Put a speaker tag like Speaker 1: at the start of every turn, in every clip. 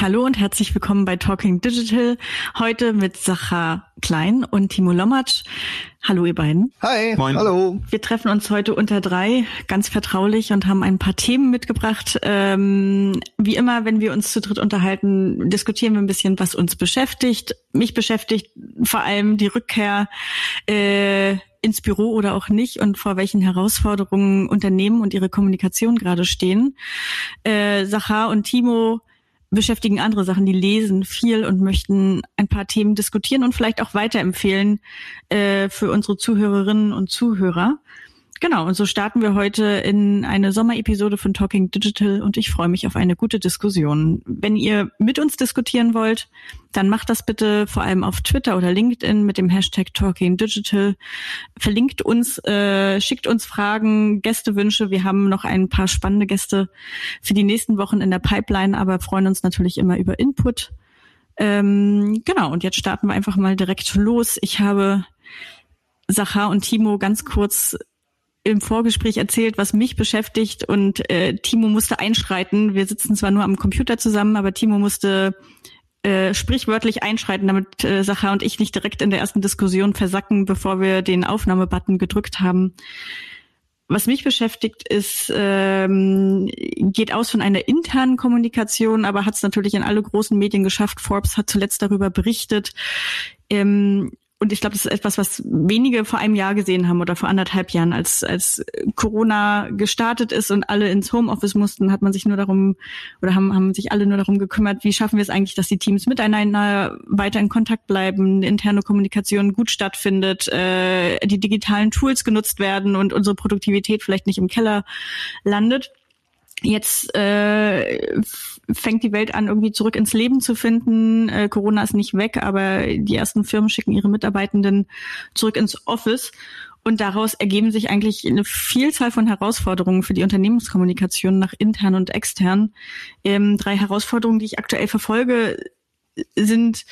Speaker 1: Hallo und herzlich willkommen bei Talking Digital. Heute mit Sacha Klein und Timo Lommatsch. Hallo ihr beiden.
Speaker 2: Hi. Moin. Hallo.
Speaker 1: Wir treffen uns heute unter drei, ganz vertraulich und haben ein paar Themen mitgebracht. Ähm, wie immer, wenn wir uns zu dritt unterhalten, diskutieren wir ein bisschen, was uns beschäftigt. Mich beschäftigt vor allem die Rückkehr äh, ins Büro oder auch nicht und vor welchen Herausforderungen Unternehmen und ihre Kommunikation gerade stehen. Äh, Sachar und Timo beschäftigen andere Sachen, die lesen viel und möchten ein paar Themen diskutieren und vielleicht auch weiterempfehlen äh, für unsere Zuhörerinnen und Zuhörer. Genau, und so starten wir heute in eine Sommerepisode von Talking Digital und ich freue mich auf eine gute Diskussion. Wenn ihr mit uns diskutieren wollt, dann macht das bitte vor allem auf Twitter oder LinkedIn mit dem Hashtag Talking Digital. Verlinkt uns, äh, schickt uns Fragen, Gästewünsche. Wir haben noch ein paar spannende Gäste für die nächsten Wochen in der Pipeline, aber freuen uns natürlich immer über Input. Ähm, genau, und jetzt starten wir einfach mal direkt los. Ich habe Sachar und Timo ganz kurz im Vorgespräch erzählt, was mich beschäftigt und äh, Timo musste einschreiten. Wir sitzen zwar nur am Computer zusammen, aber Timo musste äh, sprichwörtlich einschreiten, damit äh, Sacha und ich nicht direkt in der ersten Diskussion versacken, bevor wir den Aufnahmebutton gedrückt haben. Was mich beschäftigt, ist, ähm, geht aus von einer internen Kommunikation, aber hat es natürlich in alle großen Medien geschafft. Forbes hat zuletzt darüber berichtet. Ähm, und ich glaube, das ist etwas, was wenige vor einem Jahr gesehen haben oder vor anderthalb Jahren, als als Corona gestartet ist und alle ins Homeoffice mussten, hat man sich nur darum oder haben haben sich alle nur darum gekümmert, wie schaffen wir es eigentlich, dass die Teams miteinander weiter in Kontakt bleiben, interne Kommunikation gut stattfindet, äh, die digitalen Tools genutzt werden und unsere Produktivität vielleicht nicht im Keller landet. Jetzt äh, fängt die Welt an, irgendwie zurück ins Leben zu finden. Äh, Corona ist nicht weg, aber die ersten Firmen schicken ihre Mitarbeitenden zurück ins Office. Und daraus ergeben sich eigentlich eine Vielzahl von Herausforderungen für die Unternehmenskommunikation nach intern und extern. Ähm, drei Herausforderungen, die ich aktuell verfolge, sind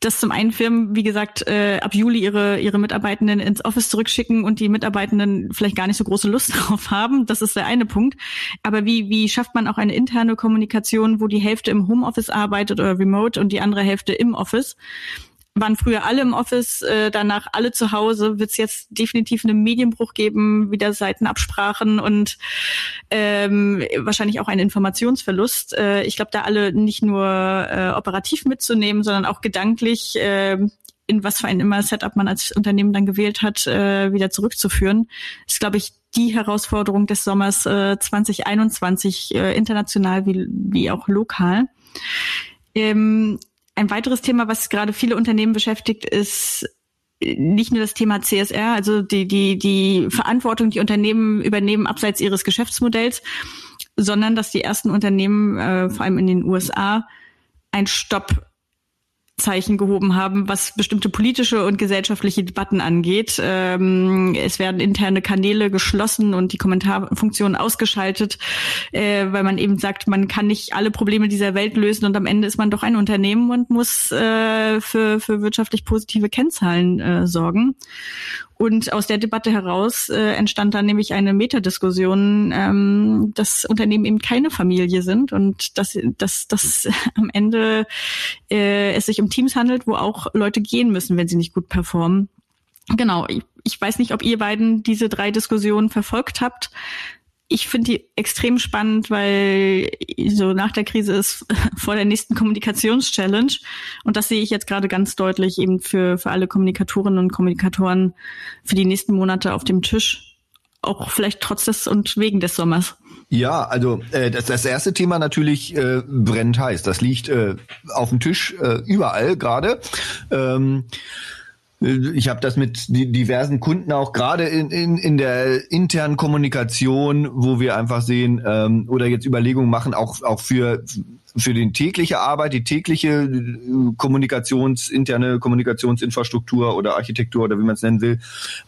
Speaker 1: dass zum einen Firmen, wie gesagt, äh, ab Juli ihre, ihre Mitarbeitenden ins Office zurückschicken und die Mitarbeitenden vielleicht gar nicht so große Lust drauf haben. Das ist der eine Punkt. Aber wie, wie schafft man auch eine interne Kommunikation, wo die Hälfte im Homeoffice arbeitet oder remote und die andere Hälfte im Office? Waren früher alle im Office, äh, danach alle zu Hause, wird es jetzt definitiv einen Medienbruch geben, wieder Seitenabsprachen und ähm, wahrscheinlich auch einen Informationsverlust. Äh, ich glaube, da alle nicht nur äh, operativ mitzunehmen, sondern auch gedanklich äh, in was für ein immer Setup man als Unternehmen dann gewählt hat, äh, wieder zurückzuführen, ist, glaube ich, die Herausforderung des Sommers äh, 2021, äh, international wie, wie auch lokal. Ähm, ein weiteres Thema, was gerade viele Unternehmen beschäftigt, ist nicht nur das Thema CSR, also die, die, die Verantwortung, die Unternehmen übernehmen abseits ihres Geschäftsmodells, sondern dass die ersten Unternehmen, äh, vor allem in den USA, ein Stopp Zeichen gehoben haben, was bestimmte politische und gesellschaftliche Debatten angeht. Ähm, es werden interne Kanäle geschlossen und die Kommentarfunktion ausgeschaltet, äh, weil man eben sagt, man kann nicht alle Probleme dieser Welt lösen und am Ende ist man doch ein Unternehmen und muss äh, für, für wirtschaftlich positive Kennzahlen äh, sorgen. Und aus der Debatte heraus äh, entstand dann nämlich eine Metadiskussion, ähm, dass Unternehmen eben keine Familie sind und dass, dass, dass am Ende äh, es sich um Teams handelt, wo auch Leute gehen müssen, wenn sie nicht gut performen. Genau, ich, ich weiß nicht, ob ihr beiden diese drei Diskussionen verfolgt habt ich finde die extrem spannend, weil so nach der Krise ist vor der nächsten Kommunikationschallenge. Und das sehe ich jetzt gerade ganz deutlich eben für, für alle Kommunikatorinnen und Kommunikatoren für die nächsten Monate auf dem Tisch. Auch vielleicht trotz des und wegen des Sommers.
Speaker 2: Ja, also äh, das, das erste Thema natürlich äh, brennt heiß. Das liegt äh, auf dem Tisch äh, überall gerade. Ähm, ich habe das mit diversen Kunden auch gerade in, in, in der internen Kommunikation, wo wir einfach sehen ähm, oder jetzt Überlegungen machen, auch, auch für, für die tägliche Arbeit, die tägliche äh, Kommunikations, interne Kommunikationsinfrastruktur oder Architektur oder wie man es nennen will,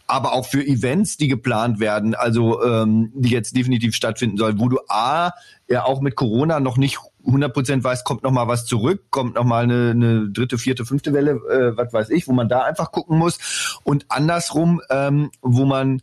Speaker 2: aber auch für Events, die geplant werden, also ähm, die jetzt definitiv stattfinden sollen, wo du A, ja auch mit Corona noch nicht 100% weiß, kommt noch mal was zurück, kommt noch mal eine, eine dritte, vierte, fünfte Welle, äh, was weiß ich, wo man da einfach gucken muss. Und andersrum, ähm, wo man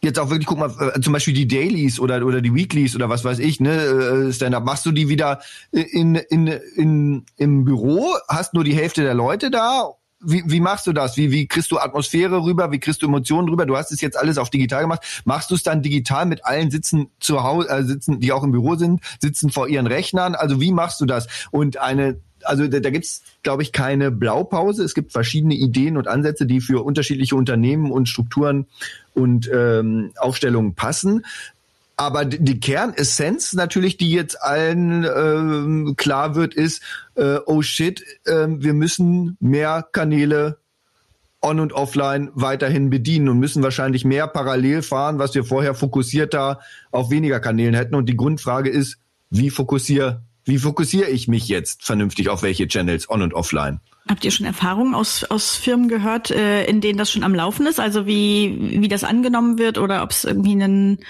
Speaker 2: jetzt auch wirklich, guck mal, äh, zum Beispiel die Dailies oder, oder die Weeklies oder was weiß ich, ne, äh, Stand-up, machst du die wieder in, in, in, im Büro, hast nur die Hälfte der Leute da wie, wie machst du das? Wie, wie kriegst du Atmosphäre rüber? Wie kriegst du Emotionen rüber? Du hast es jetzt alles auf digital gemacht. Machst du es dann digital mit allen sitzen zu Hause, äh, sitzen, die auch im Büro sind, sitzen vor ihren Rechnern? Also wie machst du das? Und eine also da, da gibt's, glaube ich, keine Blaupause. Es gibt verschiedene Ideen und Ansätze, die für unterschiedliche Unternehmen und Strukturen und ähm, Aufstellungen passen. Aber die Kernessenz natürlich, die jetzt allen ähm, klar wird, ist, äh, oh shit, äh, wir müssen mehr Kanäle on und offline weiterhin bedienen und müssen wahrscheinlich mehr parallel fahren, was wir vorher fokussierter auf weniger Kanälen hätten. Und die Grundfrage ist, wie fokussiere, wie fokussiere ich mich jetzt vernünftig auf welche Channels on und offline?
Speaker 1: Habt ihr schon Erfahrungen aus, aus Firmen gehört, äh, in denen das schon am Laufen ist? Also wie, wie das angenommen wird oder ob es irgendwie einen,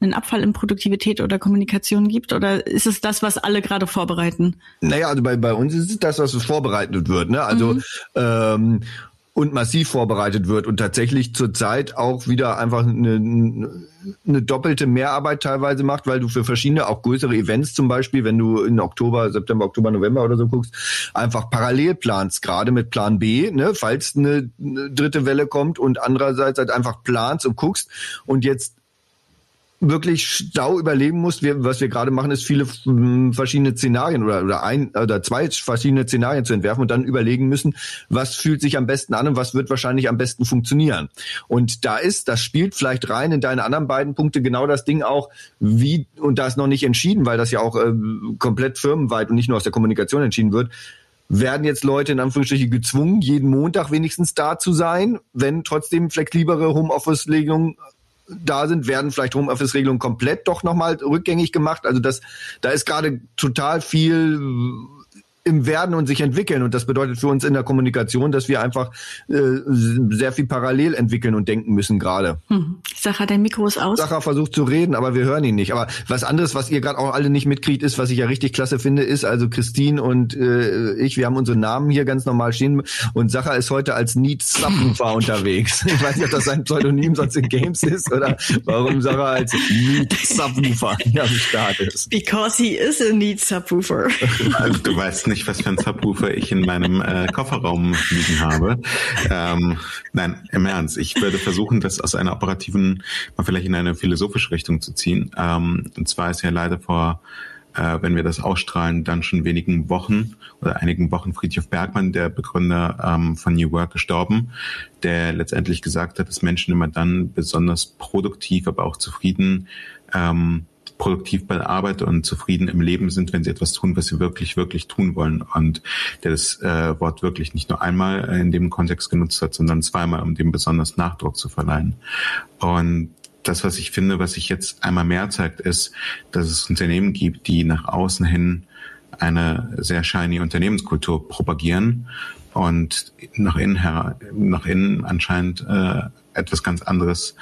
Speaker 1: einen Abfall in Produktivität oder Kommunikation gibt? Oder ist es das, was alle gerade vorbereiten?
Speaker 2: Naja, also bei, bei uns ist es das, was vorbereitet wird. Ne? Also mhm. ähm, und massiv vorbereitet wird und tatsächlich zurzeit auch wieder einfach eine, eine doppelte Mehrarbeit teilweise macht, weil du für verschiedene, auch größere Events zum Beispiel, wenn du in Oktober, September, Oktober, November oder so guckst, einfach parallel planst, gerade mit Plan B, ne, falls eine, eine dritte Welle kommt und andererseits halt einfach planst und guckst und jetzt wirklich Stau überleben musst. Wir, was wir gerade machen, ist viele hm, verschiedene Szenarien oder, oder ein oder zwei verschiedene Szenarien zu entwerfen und dann überlegen müssen, was fühlt sich am besten an und was wird wahrscheinlich am besten funktionieren. Und da ist, das spielt vielleicht rein in deine anderen beiden Punkte genau das Ding auch, wie, und da ist noch nicht entschieden, weil das ja auch äh, komplett firmenweit und nicht nur aus der Kommunikation entschieden wird, werden jetzt Leute in Anführungsstrichen gezwungen, jeden Montag wenigstens da zu sein, wenn trotzdem flexiblere Homeoffice-Regelungen da sind, werden vielleicht Homeoffice-Regelungen komplett doch nochmal rückgängig gemacht. Also das, da ist gerade total viel im Werden und sich entwickeln. Und das bedeutet für uns in der Kommunikation, dass wir einfach äh, sehr viel parallel entwickeln und denken müssen gerade.
Speaker 1: Hm. Sacher, dein Mikro ist aus.
Speaker 2: Sacher versucht zu reden, aber wir hören ihn nicht. Aber was anderes, was ihr gerade auch alle nicht mitkriegt, ist, was ich ja richtig klasse finde, ist, also Christine und äh, ich, wir haben unsere Namen hier ganz normal stehen und Sacher ist heute als Need Subwoofer unterwegs. Ich weiß nicht, ob das sein Pseudonym sonst in Games ist oder warum Sacher als Need Subwoofer am Start ist.
Speaker 1: Because he is a Need Subwoofer.
Speaker 3: Du weißt nicht, was für ein Subwoofer ich in meinem äh, Kofferraum liegen habe. Ähm, nein, im Ernst. Ich würde versuchen, das aus einer operativen, mal vielleicht in eine philosophische Richtung zu ziehen. Ähm, und zwar ist ja leider vor äh, wenn wir das ausstrahlen, dann schon wenigen Wochen oder einigen Wochen Friedhof Bergmann, der Begründer ähm, von New Work, gestorben, der letztendlich gesagt hat, dass Menschen immer dann besonders produktiv, aber auch zufrieden ähm, produktiv bei der Arbeit und zufrieden im Leben sind, wenn sie etwas tun, was sie wirklich, wirklich tun wollen. Und der das äh, Wort wirklich nicht nur einmal in dem Kontext genutzt hat, sondern zweimal, um dem besonders Nachdruck zu verleihen. Und das, was ich finde, was sich jetzt einmal mehr zeigt, ist, dass es Unternehmen gibt, die nach außen hin eine sehr shiny Unternehmenskultur propagieren und nach innen, her, nach innen anscheinend äh, etwas ganz anderes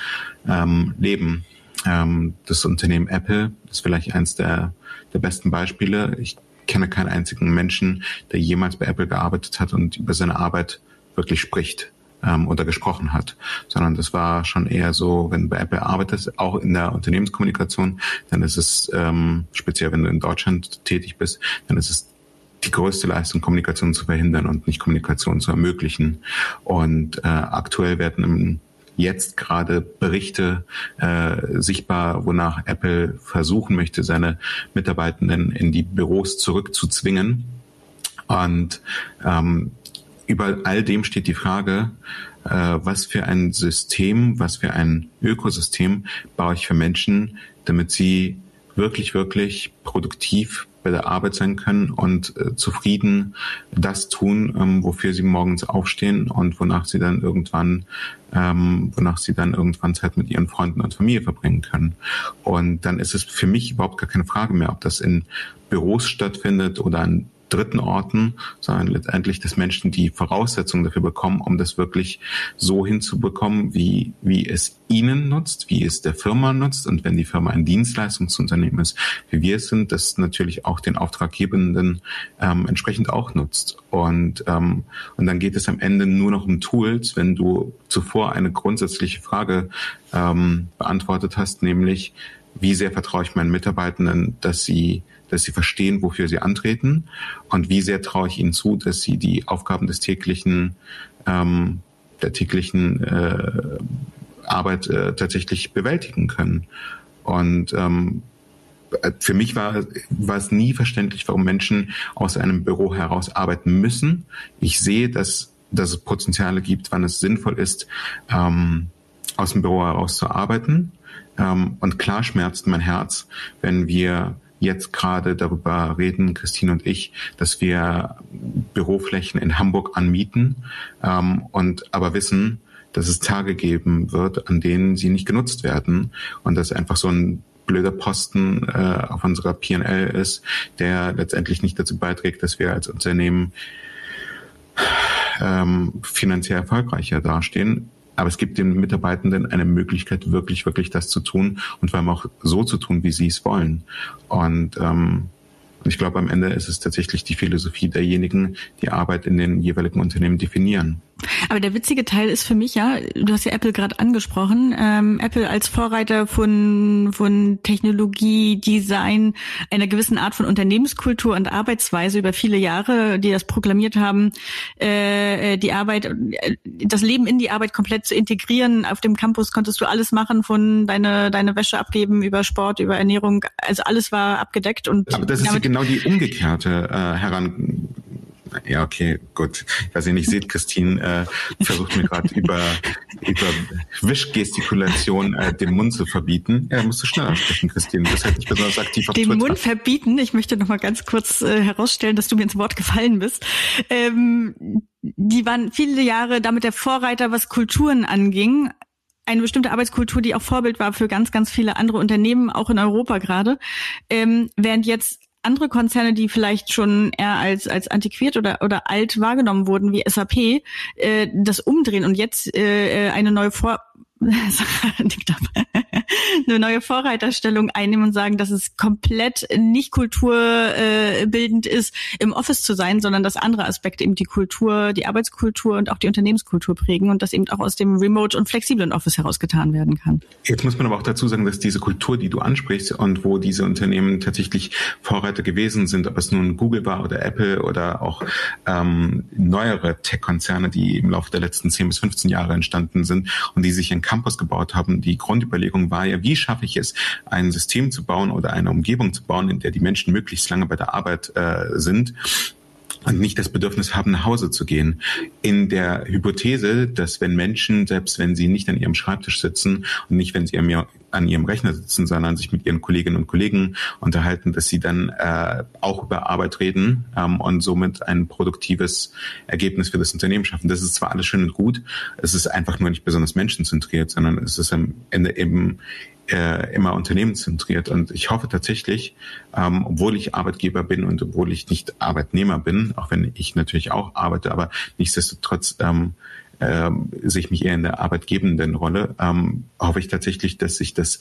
Speaker 3: ähm, leben. Ähm, das Unternehmen Apple ist vielleicht eins der, der besten Beispiele. Ich kenne keinen einzigen Menschen, der jemals bei Apple gearbeitet hat und über seine Arbeit wirklich spricht ähm, oder gesprochen hat, sondern das war schon eher so, wenn du bei Apple arbeitest, auch in der Unternehmenskommunikation, dann ist es ähm, speziell, wenn du in Deutschland tätig bist, dann ist es die größte Leistung, Kommunikation zu verhindern und nicht Kommunikation zu ermöglichen. Und äh, aktuell werden im jetzt gerade Berichte äh, sichtbar, wonach Apple versuchen möchte, seine Mitarbeitenden in die Büros zurückzuzwingen. Und ähm, über all dem steht die Frage, äh, was für ein System, was für ein Ökosystem baue ich für Menschen, damit sie wirklich, wirklich produktiv bei der Arbeit sein können und äh, zufrieden das tun, ähm, wofür sie morgens aufstehen und wonach sie dann irgendwann, ähm, wonach sie dann irgendwann Zeit mit ihren Freunden und Familie verbringen können. Und dann ist es für mich überhaupt gar keine Frage mehr, ob das in Büros stattfindet oder an dritten Orten, sondern letztendlich, dass Menschen die Voraussetzungen dafür bekommen, um das wirklich so hinzubekommen, wie, wie es ihnen nutzt, wie es der Firma nutzt. Und wenn die Firma ein Dienstleistungsunternehmen ist, wie wir es sind, das natürlich auch den Auftraggebenden ähm, entsprechend auch nutzt. Und, ähm, und dann geht es am Ende nur noch um Tools, wenn du zuvor eine grundsätzliche Frage ähm, beantwortet hast, nämlich, wie sehr vertraue ich meinen Mitarbeitenden, dass sie dass sie verstehen, wofür sie antreten und wie sehr traue ich ihnen zu, dass sie die Aufgaben des täglichen, ähm, der täglichen äh, Arbeit äh, tatsächlich bewältigen können. Und ähm, für mich war, war es nie verständlich, warum Menschen aus einem Büro heraus arbeiten müssen. Ich sehe, dass, dass es Potenziale gibt, wann es sinnvoll ist, ähm, aus dem Büro heraus zu arbeiten. Ähm, und klar schmerzt mein Herz, wenn wir jetzt gerade darüber reden, Christine und ich, dass wir Büroflächen in Hamburg anmieten ähm, und aber wissen, dass es Tage geben wird, an denen sie nicht genutzt werden und dass einfach so ein blöder Posten äh, auf unserer PL ist, der letztendlich nicht dazu beiträgt, dass wir als Unternehmen ähm, finanziell erfolgreicher dastehen. Aber es gibt den Mitarbeitenden eine Möglichkeit, wirklich, wirklich das zu tun und vor allem auch so zu tun, wie sie es wollen. Und ähm, ich glaube, am Ende ist es tatsächlich die Philosophie derjenigen, die Arbeit in den jeweiligen Unternehmen definieren.
Speaker 1: Aber der witzige Teil ist für mich ja, du hast ja Apple gerade angesprochen, ähm, Apple als Vorreiter von, von Technologie, Design, einer gewissen Art von Unternehmenskultur und Arbeitsweise über viele Jahre, die das proklamiert haben, äh, die Arbeit, äh, das Leben in die Arbeit komplett zu integrieren. Auf dem Campus konntest du alles machen, von deine, deine Wäsche abgeben, über Sport, über Ernährung, also alles war abgedeckt. Und
Speaker 3: Aber das ist genau die umgekehrte äh, Heran ja, okay, gut. Ich weiß nicht, seht, Christine äh, versucht mir gerade über, über Wischgestikulation äh, den Mund zu verbieten. Ja, musst du schneller sprechen, Christine. Du bist halt nicht besonders aktiv
Speaker 1: auf Den Twitter. Mund verbieten? Ich möchte noch mal ganz kurz äh, herausstellen, dass du mir ins Wort gefallen bist. Ähm, die waren viele Jahre damit der Vorreiter, was Kulturen anging eine bestimmte Arbeitskultur, die auch Vorbild war für ganz, ganz viele andere Unternehmen, auch in Europa gerade. Ähm, während jetzt andere Konzerne, die vielleicht schon eher als als antiquiert oder oder alt wahrgenommen wurden, wie SAP, äh, das umdrehen und jetzt äh, eine neue Vor eine neue Vorreiterstellung einnehmen und sagen, dass es komplett nicht kulturbildend ist, im Office zu sein, sondern dass andere Aspekte eben die Kultur, die Arbeitskultur und auch die Unternehmenskultur prägen und das eben auch aus dem Remote und flexiblen Office herausgetan werden kann.
Speaker 3: Jetzt muss man aber auch dazu sagen, dass diese Kultur, die du ansprichst und wo diese Unternehmen tatsächlich Vorreiter gewesen sind, ob es nun Google war oder Apple oder auch ähm, neuere Tech-Konzerne, die im Laufe der letzten 10 bis 15 Jahre entstanden sind und die sich in Campus gebaut haben. Die Grundüberlegung war ja, wie schaffe ich es, ein System zu bauen oder eine Umgebung zu bauen, in der die Menschen möglichst lange bei der Arbeit äh, sind und nicht das Bedürfnis haben, nach Hause zu gehen. In der Hypothese, dass wenn Menschen, selbst wenn sie nicht an ihrem Schreibtisch sitzen und nicht, wenn sie an ihrem Rechner sitzen, sondern sich mit ihren Kolleginnen und Kollegen unterhalten, dass sie dann äh, auch über Arbeit reden ähm, und somit ein produktives Ergebnis für das Unternehmen schaffen. Das ist zwar alles schön und gut, es ist einfach nur nicht besonders menschenzentriert, sondern es ist am Ende eben äh, immer unternehmenszentriert. Und ich hoffe tatsächlich, ähm, obwohl ich Arbeitgeber bin und obwohl ich nicht Arbeitnehmer bin, auch wenn ich natürlich auch arbeite, aber nichtsdestotrotz ähm, ähm, sehe ich mich eher in der arbeitgebenden Rolle, ähm, hoffe ich tatsächlich, dass sich das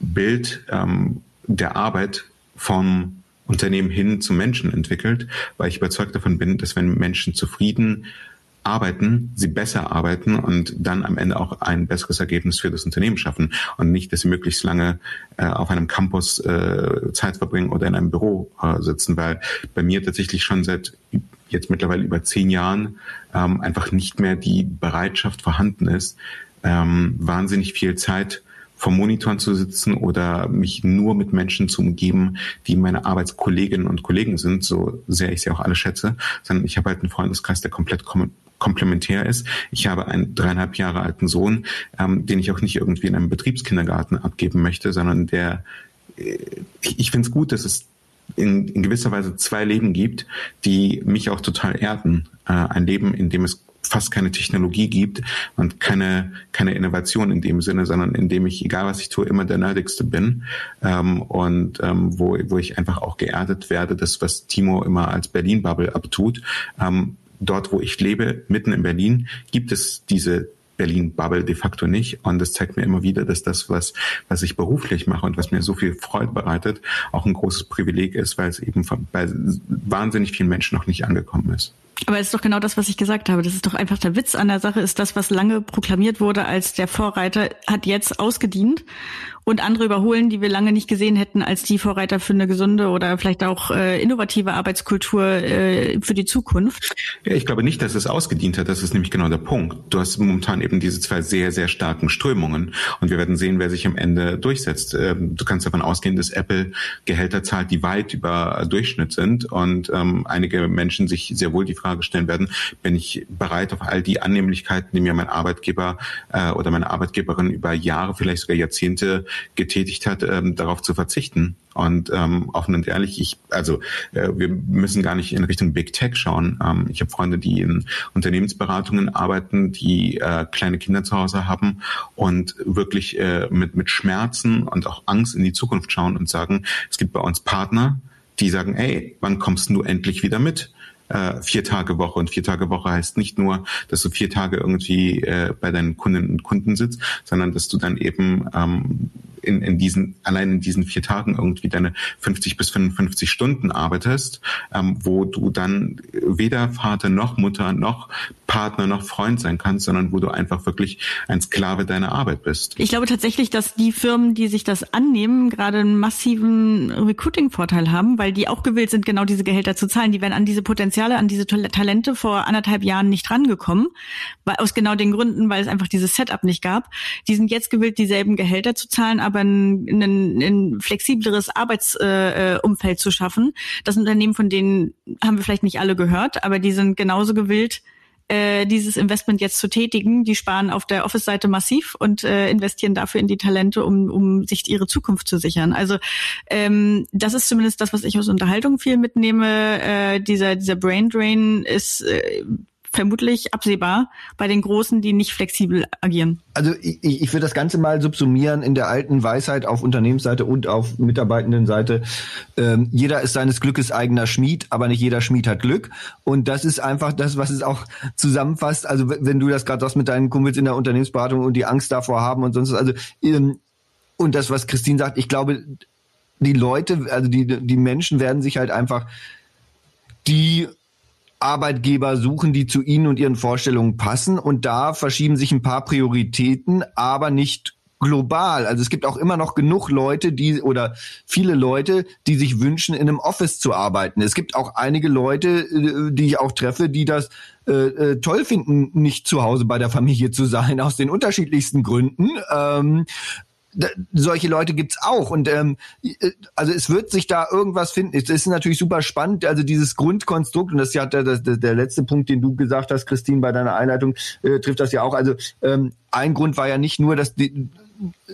Speaker 3: Bild ähm, der Arbeit vom Unternehmen hin zum Menschen entwickelt, weil ich überzeugt davon bin, dass wenn Menschen zufrieden arbeiten, sie besser arbeiten und dann am Ende auch ein besseres Ergebnis für das Unternehmen schaffen und nicht, dass sie möglichst lange äh, auf einem Campus äh, Zeit verbringen oder in einem Büro äh, sitzen, weil bei mir tatsächlich schon seit jetzt mittlerweile über zehn Jahren ähm, einfach nicht mehr die Bereitschaft vorhanden ist, ähm, wahnsinnig viel Zeit vor Monitoren zu sitzen oder mich nur mit Menschen zu umgeben, die meine Arbeitskolleginnen und Kollegen sind, so sehr ich sie auch alle schätze, sondern ich habe halt einen Freundeskreis, der komplett komplementär ist. Ich habe einen dreieinhalb Jahre alten Sohn, ähm, den ich auch nicht irgendwie in einem Betriebskindergarten abgeben möchte, sondern der, äh, ich finde es gut, dass es in, in gewisser Weise zwei Leben gibt, die mich auch total erden. Äh, ein Leben, in dem es fast keine Technologie gibt und keine, keine Innovation in dem Sinne, sondern in dem ich, egal was ich tue, immer der Nerdigste bin. Ähm, und ähm, wo, wo ich einfach auch geerdet werde, das, was Timo immer als Berlin-Bubble abtut. Ähm, dort, wo ich lebe, mitten in Berlin, gibt es diese Berlin-Bubble de facto nicht. Und das zeigt mir immer wieder, dass das, was, was ich beruflich mache und was mir so viel Freude bereitet, auch ein großes Privileg ist, weil es eben von, bei wahnsinnig vielen Menschen noch nicht angekommen ist.
Speaker 1: Aber es ist doch genau das, was ich gesagt habe. Das ist doch einfach der Witz an der Sache, ist das, was lange proklamiert wurde als der Vorreiter, hat jetzt ausgedient und andere überholen, die wir lange nicht gesehen hätten als die Vorreiter für eine gesunde oder vielleicht auch äh, innovative Arbeitskultur äh, für die Zukunft.
Speaker 3: Ja, ich glaube nicht, dass es ausgedient hat. Das ist nämlich genau der Punkt. Du hast momentan eben diese zwei sehr, sehr starken Strömungen und wir werden sehen, wer sich am Ende durchsetzt. Ähm, du kannst davon ausgehen, dass Apple Gehälter zahlt, die weit über Durchschnitt sind und ähm, einige Menschen sich sehr wohl die Frage stellen werden, bin ich bereit auf all die Annehmlichkeiten, die mir mein Arbeitgeber äh, oder meine Arbeitgeberin über Jahre, vielleicht sogar Jahrzehnte getätigt hat, ähm, darauf zu verzichten. Und ähm, offen und ehrlich, ich, also äh, wir müssen gar nicht in Richtung Big Tech schauen. Ähm, ich habe Freunde, die in Unternehmensberatungen arbeiten, die äh, kleine Kinder zu Hause haben und wirklich äh, mit, mit Schmerzen und auch Angst in die Zukunft schauen und sagen, es gibt bei uns Partner, die sagen, ey, wann kommst du endlich wieder mit? äh, vier Tage Woche. Und vier Tage Woche heißt nicht nur, dass du vier Tage irgendwie äh, bei deinen Kundinnen und Kunden sitzt, sondern dass du dann eben ähm, in, in diesen, allein in diesen vier Tagen irgendwie deine 50 bis 55 Stunden arbeitest, ähm, wo du dann weder Vater noch Mutter noch Partner noch Freund sein kannst, sondern wo du einfach wirklich ein Sklave deiner Arbeit bist.
Speaker 1: Ich glaube tatsächlich, dass die Firmen, die sich das annehmen, gerade einen massiven Recruiting-Vorteil haben, weil die auch gewillt sind, genau diese Gehälter zu zahlen. Die wären an diese Potenziale, an diese Talente vor anderthalb Jahren nicht rangekommen, weil, aus genau den Gründen, weil es einfach dieses Setup nicht gab. Die sind jetzt gewillt, dieselben Gehälter zu zahlen, aber ein, ein, ein flexibleres Arbeitsumfeld äh, zu schaffen. Das Unternehmen, von denen haben wir vielleicht nicht alle gehört, aber die sind genauso gewillt, äh, dieses Investment jetzt zu tätigen. Die sparen auf der Office-Seite massiv und äh, investieren dafür in die Talente, um, um sich ihre Zukunft zu sichern. Also ähm, das ist zumindest das, was ich aus Unterhaltung viel mitnehme. Äh, dieser, dieser Brain Drain ist äh, vermutlich absehbar bei den Großen, die nicht flexibel agieren.
Speaker 2: Also ich, ich würde das Ganze mal subsumieren in der alten Weisheit auf Unternehmensseite und auf Mitarbeitendenseite. Ähm, jeder ist seines Glückes eigener Schmied, aber nicht jeder Schmied hat Glück. Und das ist einfach das, was es auch zusammenfasst. Also wenn du das gerade sagst mit deinen Kumpels in der Unternehmensberatung und die Angst davor haben und sonst was. Also ähm, und das, was Christine sagt, ich glaube, die Leute, also die, die Menschen werden sich halt einfach die Arbeitgeber suchen, die zu ihnen und ihren Vorstellungen passen. Und da verschieben sich ein paar Prioritäten, aber nicht global. Also es gibt auch immer noch genug Leute, die oder viele Leute, die sich wünschen, in einem Office zu arbeiten. Es gibt auch einige Leute, äh, die ich auch treffe, die das äh, äh, toll finden, nicht zu Hause bei der Familie zu sein, aus den unterschiedlichsten Gründen. Ähm, solche Leute gibt's auch und ähm, äh, also es wird sich da irgendwas finden. Es ist natürlich super spannend, also dieses Grundkonstrukt und das ist ja der, der, der letzte Punkt, den du gesagt hast, Christine, bei deiner Einleitung äh, trifft das ja auch. Also ähm, ein Grund war ja nicht nur, dass die,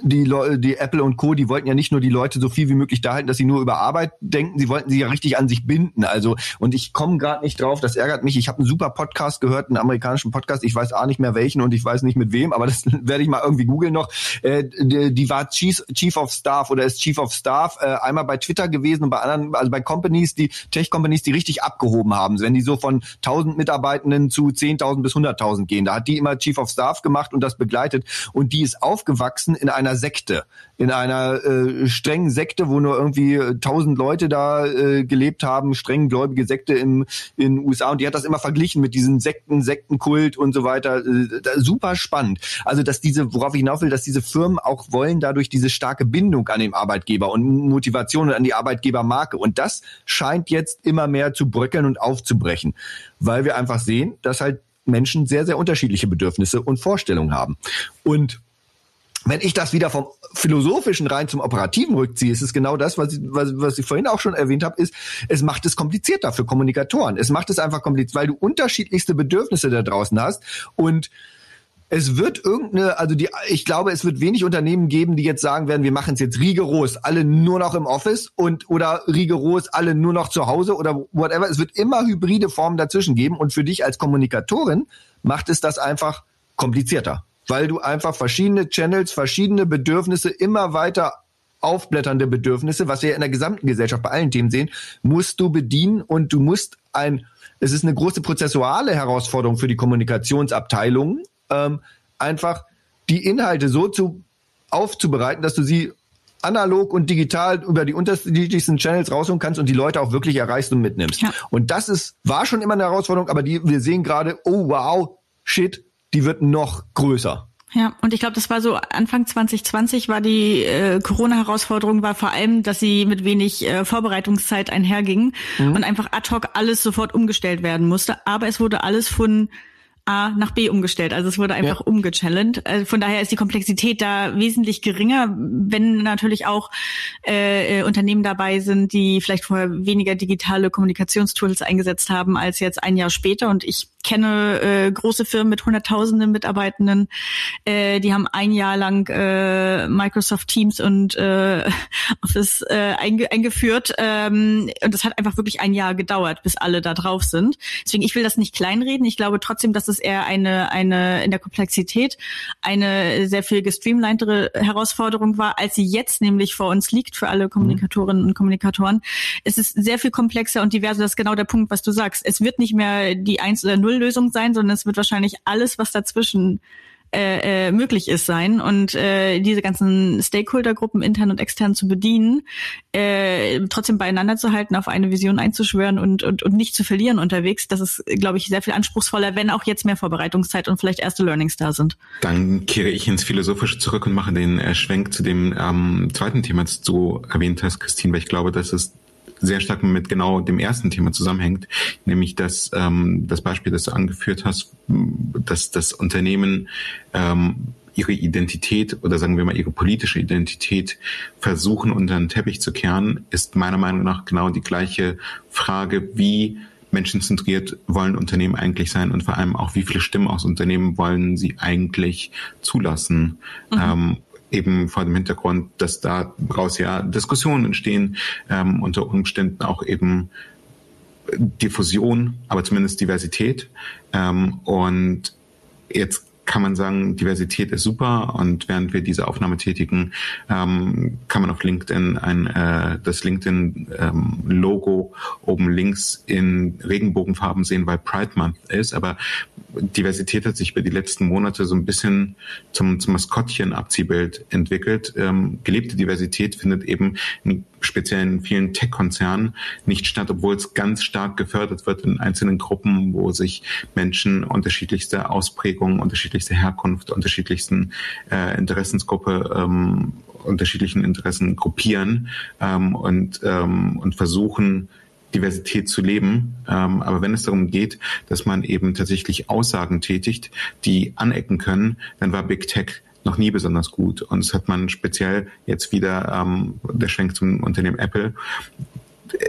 Speaker 2: die, die Apple und Co., die wollten ja nicht nur die Leute so viel wie möglich da halten, dass sie nur über Arbeit denken, sie wollten sie ja richtig an sich binden. Also, und ich komme gerade nicht drauf, das ärgert mich. Ich habe einen super Podcast gehört, einen amerikanischen Podcast, ich weiß auch nicht mehr welchen und ich weiß nicht mit wem, aber das werde ich mal irgendwie googeln noch. Äh, die, war Chief, Chief of Staff oder ist Chief of Staff äh, einmal bei Twitter gewesen und bei anderen, also bei Companies, die Tech-Companies, die richtig abgehoben haben. Wenn die so von 1000 Mitarbeitenden zu 10.000 bis 100.000 gehen, da hat die immer Chief of Staff gemacht und das begleitet und die ist aufgewachsen in einer Sekte, in einer äh, strengen Sekte, wo nur irgendwie tausend Leute da äh, gelebt haben, streng gläubige Sekte im, in den USA. Und die hat das immer verglichen mit diesen Sekten, Sektenkult und so weiter. Äh, super spannend. Also, dass diese, worauf ich hinauf will, dass diese Firmen auch wollen, dadurch diese starke Bindung an den Arbeitgeber und Motivation an die Arbeitgebermarke. Und das scheint jetzt immer mehr zu bröckeln und aufzubrechen, weil wir einfach sehen, dass halt Menschen sehr, sehr unterschiedliche Bedürfnisse und Vorstellungen haben. Und wenn ich das wieder vom philosophischen rein zum operativen rückziehe, ist es genau das, was ich, was, was ich vorhin auch schon erwähnt habe, ist, es macht es komplizierter für Kommunikatoren. Es macht es einfach kompliziert, weil du unterschiedlichste Bedürfnisse da draußen hast und es wird irgendeine, also die, ich glaube, es wird wenig Unternehmen geben, die jetzt sagen werden, wir machen es jetzt rigoros, alle nur noch im Office und oder rigoros, alle nur noch zu Hause oder whatever. Es wird immer hybride Formen dazwischen geben und für dich als Kommunikatorin macht es das einfach komplizierter, weil du einfach verschiedene Channels, verschiedene Bedürfnisse immer weiter aufblätternde Bedürfnisse, was wir in der gesamten Gesellschaft bei allen Themen sehen, musst du bedienen und du musst ein, es ist eine große prozessuale Herausforderung für die Kommunikationsabteilungen, ähm, einfach die Inhalte so zu aufzubereiten, dass du sie analog und digital über die unterschiedlichsten Channels rausholen kannst und die Leute auch wirklich erreichst und mitnimmst. Ja. Und das ist, war schon immer eine Herausforderung, aber die, wir sehen gerade, oh wow, shit, die wird noch größer.
Speaker 1: Ja, und ich glaube, das war so Anfang 2020 war die äh, Corona-Herausforderung war vor allem, dass sie mit wenig äh, Vorbereitungszeit einherging mhm. und einfach ad hoc alles sofort umgestellt werden musste. Aber es wurde alles von A nach B umgestellt. Also es wurde einfach ja. umgechallenged. Also von daher ist die Komplexität da wesentlich geringer, wenn natürlich auch äh, äh, Unternehmen dabei sind, die vielleicht vorher weniger digitale Kommunikationstools eingesetzt haben als jetzt ein Jahr später. Und ich kenne äh, große Firmen mit hunderttausenden Mitarbeitenden, äh, die haben ein Jahr lang äh, Microsoft Teams und äh, Office äh, einge eingeführt. Ähm, und das hat einfach wirklich ein Jahr gedauert, bis alle da drauf sind. Deswegen, ich will das nicht kleinreden. Ich glaube trotzdem, dass es eher eine, eine in der Komplexität eine sehr viel gestreamlinetere Herausforderung war, als sie jetzt nämlich vor uns liegt für alle Kommunikatorinnen und Kommunikatoren. Es ist sehr viel komplexer und diverser. Das ist genau der Punkt, was du sagst. Es wird nicht mehr die Eins- oder Null Null-Lösung sein, sondern es wird wahrscheinlich alles, was dazwischen äh, äh, möglich ist sein und äh, diese ganzen Stakeholder-Gruppen intern und extern zu bedienen, äh, trotzdem beieinander zu halten, auf eine Vision einzuschwören und, und, und nicht zu verlieren unterwegs, das ist, glaube ich, sehr viel anspruchsvoller, wenn auch jetzt mehr Vorbereitungszeit und vielleicht erste Learnings da sind.
Speaker 3: Dann kehre ich ins Philosophische zurück und mache den äh, Schwenk zu dem ähm, zweiten Thema, das du erwähnt hast, Christine, weil ich glaube, das ist sehr stark mit genau dem ersten Thema zusammenhängt, nämlich dass ähm, das Beispiel, das du angeführt hast, dass das Unternehmen ähm, ihre Identität oder sagen wir mal ihre politische Identität versuchen unter den Teppich zu kehren, ist meiner Meinung nach genau die gleiche Frage, wie menschenzentriert wollen Unternehmen eigentlich sein und vor allem auch, wie viele Stimmen aus Unternehmen wollen sie eigentlich zulassen. Mhm. Ähm, eben vor dem Hintergrund, dass daraus ja Diskussionen entstehen, ähm, unter Umständen auch eben Diffusion, aber zumindest Diversität. Ähm, und jetzt kann man sagen, Diversität ist super und während wir diese Aufnahme tätigen, ähm, kann man auf LinkedIn ein äh, das LinkedIn ähm, oben links in Regenbogenfarben sehen, weil Pride Month ist. Aber Diversität hat sich über die letzten Monate so ein bisschen zum, zum Maskottchen-Abziehbild entwickelt. Ähm, gelebte Diversität findet eben in speziell in vielen Tech-Konzernen nicht statt, obwohl es ganz stark gefördert wird in einzelnen Gruppen, wo sich Menschen unterschiedlichste Ausprägungen, unterschiedlichste Herkunft, unterschiedlichsten äh, Interessensgruppe ähm, unterschiedlichen Interessen gruppieren ähm, und, ähm, und versuchen, Diversität zu leben. Ähm, aber wenn es darum geht, dass man eben tatsächlich Aussagen tätigt, die anecken können, dann war Big Tech noch nie besonders gut. Und das hat man speziell jetzt wieder ähm, der Schwenk zum Unternehmen Apple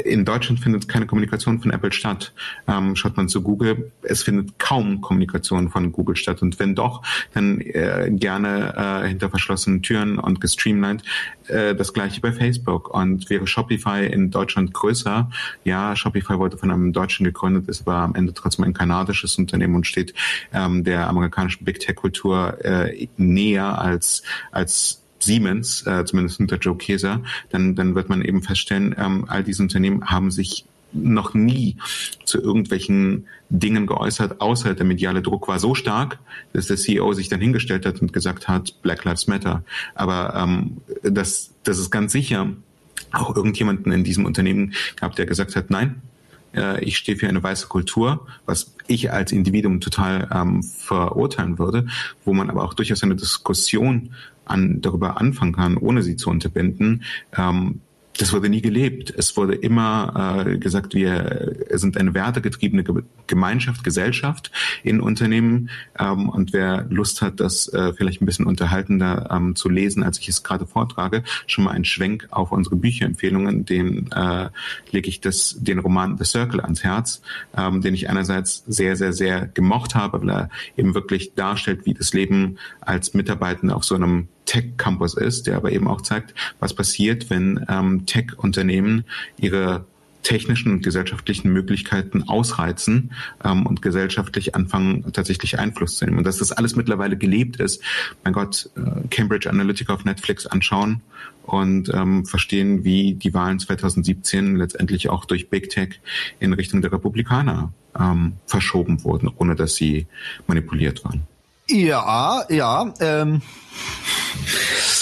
Speaker 3: in Deutschland findet keine Kommunikation von Apple statt. Ähm, schaut man zu Google, es findet kaum Kommunikation von Google statt. Und wenn doch, dann äh, gerne äh, hinter verschlossenen Türen und gestreamlined. Äh, das gleiche bei Facebook. Und wäre Shopify in Deutschland größer, ja, Shopify wurde von einem Deutschen gegründet, ist aber am Ende trotzdem ein kanadisches Unternehmen und steht ähm, der amerikanischen Big Tech-Kultur äh, näher als, als Siemens, äh, zumindest unter Joe Keser, dann, dann wird man eben feststellen, ähm, all diese Unternehmen haben sich noch nie zu irgendwelchen Dingen geäußert, außer der mediale Druck war so stark, dass der CEO sich dann hingestellt hat und gesagt hat, Black Lives Matter. Aber ähm, das, das ist ganz sicher auch irgendjemanden in diesem Unternehmen gab, der gesagt hat, nein, äh, ich stehe für eine weiße Kultur, was ich als Individuum total ähm, verurteilen würde, wo man aber auch durchaus eine Diskussion an, darüber anfangen kann, ohne sie zu unterbinden, ähm, das wurde nie gelebt. Es wurde immer äh, gesagt, wir sind eine wertegetriebene Gemeinschaft, Gesellschaft in Unternehmen. Ähm, und wer Lust hat, das äh, vielleicht ein bisschen unterhaltender ähm, zu lesen, als ich es gerade vortrage, schon mal ein Schwenk auf unsere Bücherempfehlungen. Den äh, lege ich das, den Roman The Circle ans Herz, ähm, den ich einerseits sehr, sehr, sehr gemocht habe, weil er eben wirklich darstellt, wie das Leben als Mitarbeitender auf so einem Tech-Campus ist, der aber eben auch zeigt, was passiert, wenn ähm, Tech-Unternehmen ihre technischen und gesellschaftlichen Möglichkeiten ausreizen ähm, und gesellschaftlich anfangen, tatsächlich Einfluss zu nehmen. Und dass das alles mittlerweile gelebt ist, mein Gott, äh, Cambridge Analytica auf Netflix anschauen und ähm, verstehen, wie die Wahlen 2017 letztendlich auch durch Big Tech in Richtung der Republikaner ähm, verschoben wurden, ohne dass sie manipuliert waren.
Speaker 2: Ja, ja. Ähm,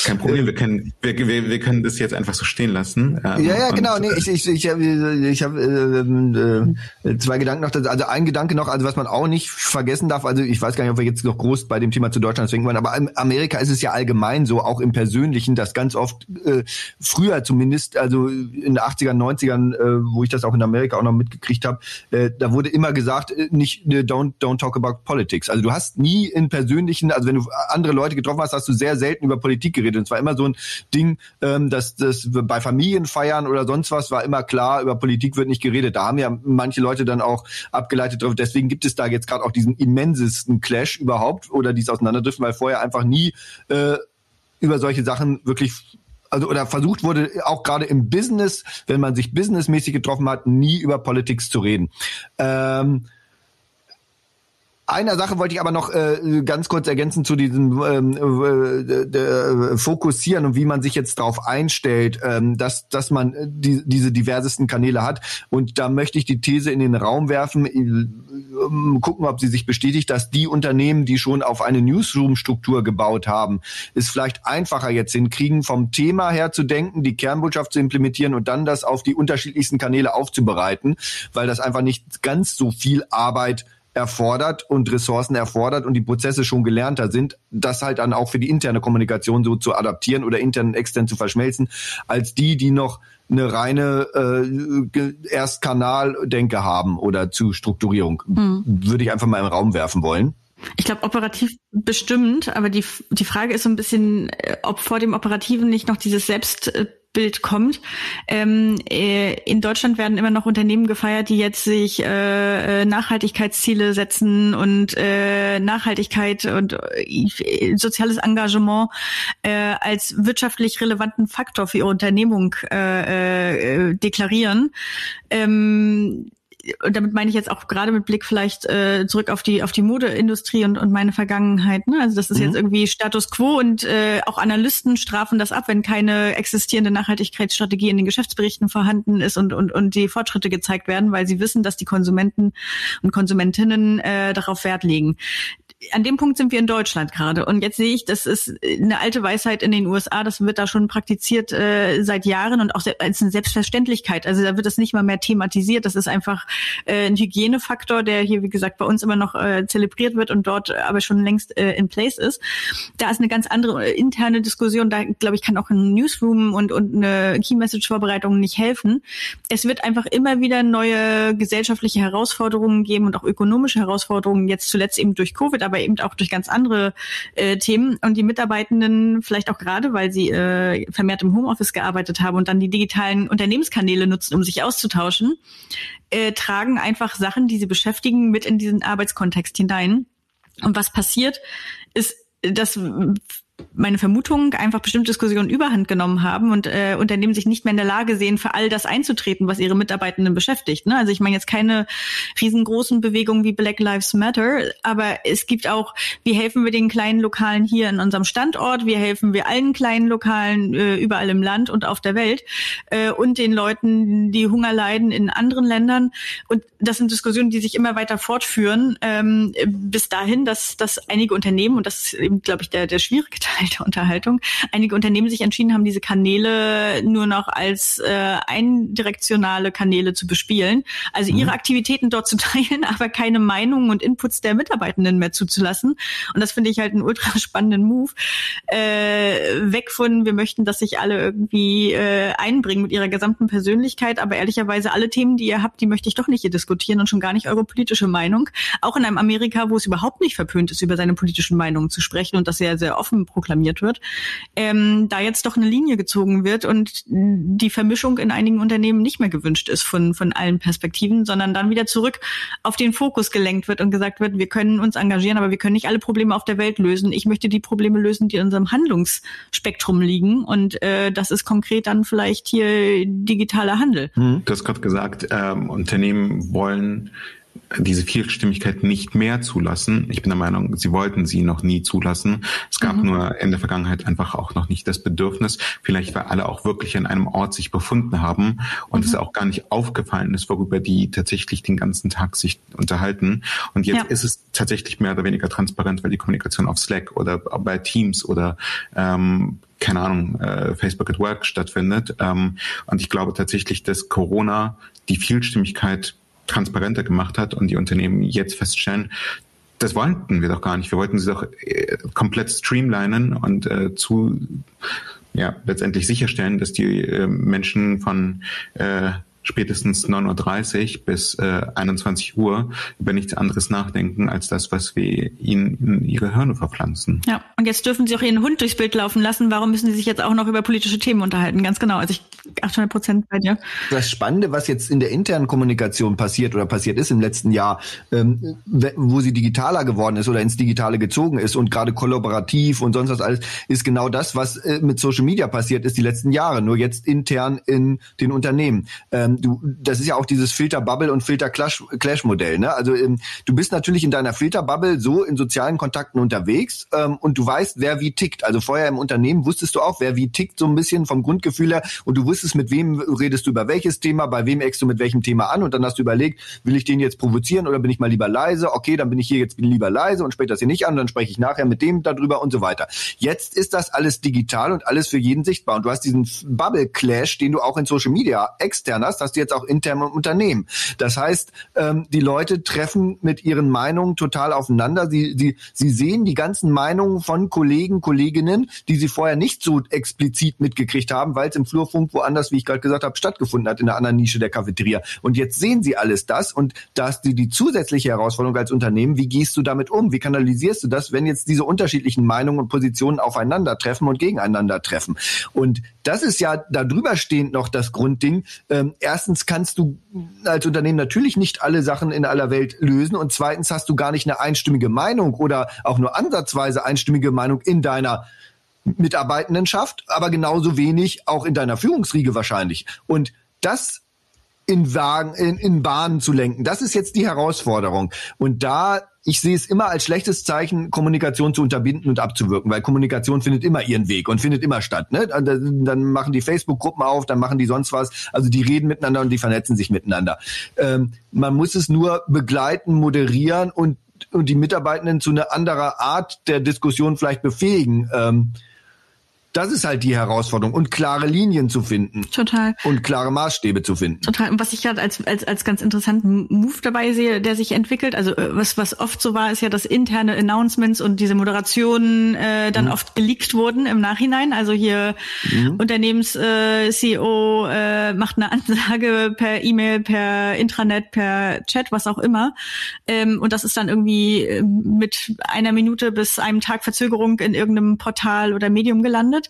Speaker 3: kein Problem, wir können, wir, wir, wir können das jetzt einfach so stehen lassen.
Speaker 2: Ähm, ja, ja, genau. Nee, ich ich, ich habe ich hab, äh, äh, zwei Gedanken noch. Also ein Gedanke noch, also was man auch nicht vergessen darf, also ich weiß gar nicht, ob wir jetzt noch groß bei dem Thema zu Deutschland denken wollen, aber in Amerika ist es ja allgemein so, auch im Persönlichen, dass ganz oft, äh, früher zumindest, also in den 80ern, 90ern, äh, wo ich das auch in Amerika auch noch mitgekriegt habe, äh, da wurde immer gesagt, äh, nicht äh, don't, don't talk about politics. Also du hast nie in persönlichen, also wenn du andere Leute getroffen hast, hast du sehr selten über Politik geredet. Und es war immer so ein Ding, ähm, dass das bei Familienfeiern oder sonst was war immer klar, über Politik wird nicht geredet. Da haben ja manche Leute dann auch abgeleitet drauf. Deswegen gibt es da jetzt gerade auch diesen immensesten Clash überhaupt oder dies Auseinanderdriften, weil vorher einfach nie äh, über solche Sachen wirklich also oder versucht wurde, auch gerade im Business, wenn man sich businessmäßig getroffen hat, nie über Politik zu reden. Ähm, einer Sache wollte ich aber noch äh, ganz kurz ergänzen zu diesem ähm, äh, äh, Fokussieren und wie man sich jetzt darauf einstellt, ähm, dass, dass man äh, die, diese diversesten Kanäle hat. Und da möchte ich die These in den Raum werfen, äh, gucken, ob sie sich bestätigt, dass die Unternehmen, die schon auf eine Newsroom-Struktur gebaut haben, es vielleicht einfacher jetzt hinkriegen, vom Thema her zu denken, die Kernbotschaft zu implementieren und dann das auf die unterschiedlichsten Kanäle aufzubereiten, weil das einfach nicht ganz so viel Arbeit erfordert und Ressourcen erfordert und die Prozesse schon gelernter sind, das halt dann auch für die interne Kommunikation so zu adaptieren oder intern und extern zu verschmelzen, als die, die noch eine reine äh, Erstkanal-Denke haben oder zu Strukturierung. Hm. Würde ich einfach mal im Raum werfen wollen.
Speaker 1: Ich glaube operativ bestimmt, aber die, die Frage ist so ein bisschen, äh, ob vor dem Operativen nicht noch dieses Selbst äh, Bild kommt. Ähm, äh, in Deutschland werden immer noch Unternehmen gefeiert, die jetzt sich äh, äh Nachhaltigkeitsziele setzen und äh, Nachhaltigkeit und äh, soziales Engagement äh, als wirtschaftlich relevanten Faktor für ihre Unternehmung äh, äh, deklarieren. Ähm, und damit meine ich jetzt auch gerade mit Blick vielleicht äh, zurück auf die auf die Modeindustrie und, und meine Vergangenheit. Ne? Also das ist mhm. jetzt irgendwie Status quo und äh, auch Analysten strafen das ab, wenn keine existierende Nachhaltigkeitsstrategie in den Geschäftsberichten vorhanden ist und und und die Fortschritte gezeigt werden, weil sie wissen, dass die Konsumenten und Konsumentinnen äh, darauf Wert legen an dem Punkt sind wir in Deutschland gerade. Und jetzt sehe ich, das ist eine alte Weisheit in den USA, das wird da schon praktiziert äh, seit Jahren und auch als eine Selbstverständlichkeit. Also da wird das nicht mal mehr thematisiert. Das ist einfach äh, ein Hygienefaktor, der hier, wie gesagt, bei uns immer noch äh, zelebriert wird und dort aber schon längst äh, in place ist. Da ist eine ganz andere äh, interne Diskussion. Da, glaube ich, kann auch ein Newsroom und, und eine Key-Message-Vorbereitung nicht helfen. Es wird einfach immer wieder neue gesellschaftliche Herausforderungen geben und auch ökonomische Herausforderungen, jetzt zuletzt eben durch Covid, aber eben auch durch ganz andere äh, Themen. Und die Mitarbeitenden, vielleicht auch gerade, weil sie äh, vermehrt im Homeoffice gearbeitet haben und dann die digitalen Unternehmenskanäle nutzen, um sich auszutauschen, äh, tragen einfach Sachen, die sie beschäftigen, mit in diesen Arbeitskontext hinein. Und was passiert, ist, dass meine Vermutung einfach bestimmte Diskussionen überhand genommen haben und äh, Unternehmen sich nicht mehr in der Lage sehen, für all das einzutreten, was ihre Mitarbeitenden beschäftigt. Ne? Also ich meine jetzt keine riesengroßen Bewegungen wie Black Lives Matter, aber es gibt auch, wie helfen wir den kleinen Lokalen hier in unserem Standort, wie helfen wir allen kleinen Lokalen äh, überall im Land und auf der Welt äh, und den Leuten, die Hunger leiden in anderen Ländern. Und das sind Diskussionen, die sich immer weiter fortführen, ähm, bis dahin, dass, dass einige Unternehmen, und das ist eben, glaube ich, der, der schwierige geteilte Unterhaltung. Einige Unternehmen sich entschieden haben, diese Kanäle nur noch als äh, eindirektionale Kanäle zu bespielen. Also mhm. ihre Aktivitäten dort zu teilen, aber keine Meinungen und Inputs der Mitarbeitenden mehr zuzulassen. Und das finde ich halt einen ultra spannenden Move. Äh, weg von, wir möchten, dass sich alle irgendwie äh, einbringen mit ihrer gesamten Persönlichkeit, aber ehrlicherweise alle Themen, die ihr habt, die möchte ich doch nicht hier diskutieren und schon gar nicht eure politische Meinung. Auch in einem Amerika, wo es überhaupt nicht verpönt ist, über seine politischen Meinungen zu sprechen und das sehr, sehr offen proklamiert wird, ähm, da jetzt doch eine Linie gezogen wird und die Vermischung in einigen Unternehmen nicht mehr gewünscht ist von, von allen Perspektiven, sondern dann wieder zurück auf den Fokus gelenkt wird und gesagt wird, wir können uns engagieren, aber wir können nicht alle Probleme auf der Welt lösen. Ich möchte die Probleme lösen, die in unserem Handlungsspektrum liegen. Und äh, das ist konkret dann vielleicht hier digitaler Handel.
Speaker 3: Hm. Du hast gerade gesagt, ähm, Unternehmen wollen diese Vielstimmigkeit nicht mehr zulassen. Ich bin der Meinung, sie wollten sie noch nie zulassen. Es gab mhm. nur in der Vergangenheit einfach auch noch nicht das Bedürfnis, vielleicht weil alle auch wirklich an einem Ort sich befunden haben und mhm. es auch gar nicht aufgefallen ist, worüber die tatsächlich den ganzen Tag sich unterhalten. Und jetzt ja. ist es tatsächlich mehr oder weniger transparent, weil die Kommunikation auf Slack oder bei Teams oder ähm, keine Ahnung, äh, Facebook at Work stattfindet. Ähm, und ich glaube tatsächlich, dass Corona die Vielstimmigkeit transparenter gemacht hat und die Unternehmen jetzt feststellen, das wollten wir doch gar nicht. Wir wollten sie doch äh, komplett streamlinen und äh, zu ja letztendlich sicherstellen, dass die äh, Menschen von äh, spätestens 9.30 Uhr bis äh, 21 Uhr über nichts anderes nachdenken, als das, was wir ihnen in ihre Hirne verpflanzen.
Speaker 1: Ja, und jetzt dürfen sie auch ihren Hund durchs Bild laufen lassen. Warum müssen sie sich jetzt auch noch über politische Themen unterhalten? Ganz genau. Also ich 800 Prozent bei dir.
Speaker 2: Das Spannende, was jetzt in der internen Kommunikation passiert oder passiert ist im letzten Jahr, ähm, wo sie digitaler geworden ist oder ins Digitale gezogen ist und gerade kollaborativ und sonst was alles, ist genau das, was äh, mit Social Media passiert ist die letzten Jahre, nur jetzt intern in den Unternehmen. Ähm, ähm, du, das ist ja auch dieses Filter-Bubble und Filter-Clash-Modell. Ne? Also ähm, du bist natürlich in deiner Filter-Bubble so in sozialen Kontakten unterwegs ähm, und du weißt, wer wie tickt. Also vorher im Unternehmen wusstest du auch, wer wie tickt, so ein bisschen vom Grundgefühl her und du wusstest, mit wem redest du über welches Thema, bei wem eckst du mit welchem Thema an und dann hast du überlegt, will ich den jetzt provozieren oder bin ich mal lieber leise? Okay, dann bin ich hier jetzt lieber leise und spreche das hier nicht an, dann spreche ich nachher mit dem darüber und so weiter. Jetzt ist das alles digital und alles für jeden sichtbar und du hast diesen Bubble-Clash, den du auch in Social Media extern hast, hast jetzt auch intern im Unternehmen. Das heißt, ähm, die Leute treffen mit ihren Meinungen total aufeinander. Sie, sie, sie sehen die ganzen Meinungen von Kollegen, Kolleginnen, die sie vorher nicht so explizit mitgekriegt haben, weil es im Flurfunk woanders, wie ich gerade gesagt habe, stattgefunden hat, in einer anderen Nische der Cafeteria. Und jetzt sehen sie alles das und da ist die, die zusätzliche Herausforderung als Unternehmen, wie gehst du damit um? Wie kanalisierst du das, wenn jetzt diese unterschiedlichen Meinungen und Positionen aufeinandertreffen und gegeneinander treffen? Und das ist ja darüber stehend noch das Grundding. Ähm, erstens kannst du als Unternehmen natürlich nicht alle Sachen in aller Welt lösen und zweitens hast du gar nicht eine einstimmige Meinung oder auch nur ansatzweise einstimmige Meinung in deiner Mitarbeitendenschaft, aber genauso wenig auch in deiner Führungsriege wahrscheinlich. Und das in Wagen, in, in Bahnen zu lenken. Das ist jetzt die Herausforderung. Und da, ich sehe es immer als schlechtes Zeichen, Kommunikation zu unterbinden und abzuwirken, weil Kommunikation findet immer ihren Weg und findet immer statt. Ne? Dann, machen die Facebook-Gruppen auf, dann machen die sonst was. Also die reden miteinander und die vernetzen sich miteinander. Ähm, man muss es nur begleiten, moderieren und, und die Mitarbeitenden zu einer anderen Art der Diskussion vielleicht befähigen. Ähm, das ist halt die Herausforderung und klare Linien zu finden.
Speaker 1: Total.
Speaker 2: Und klare Maßstäbe zu finden.
Speaker 1: Total. Und was ich gerade als, als, als ganz interessanten Move dabei sehe, der sich entwickelt, also äh, was, was oft so war, ist ja, dass interne Announcements und diese Moderationen äh, dann mhm. oft geleakt wurden im Nachhinein. Also hier mhm. Unternehmens-CEO äh, äh, macht eine Ansage per E-Mail, per Intranet, per Chat, was auch immer. Ähm, und das ist dann irgendwie äh, mit einer Minute bis einem Tag Verzögerung in irgendeinem Portal oder Medium gelandet wird,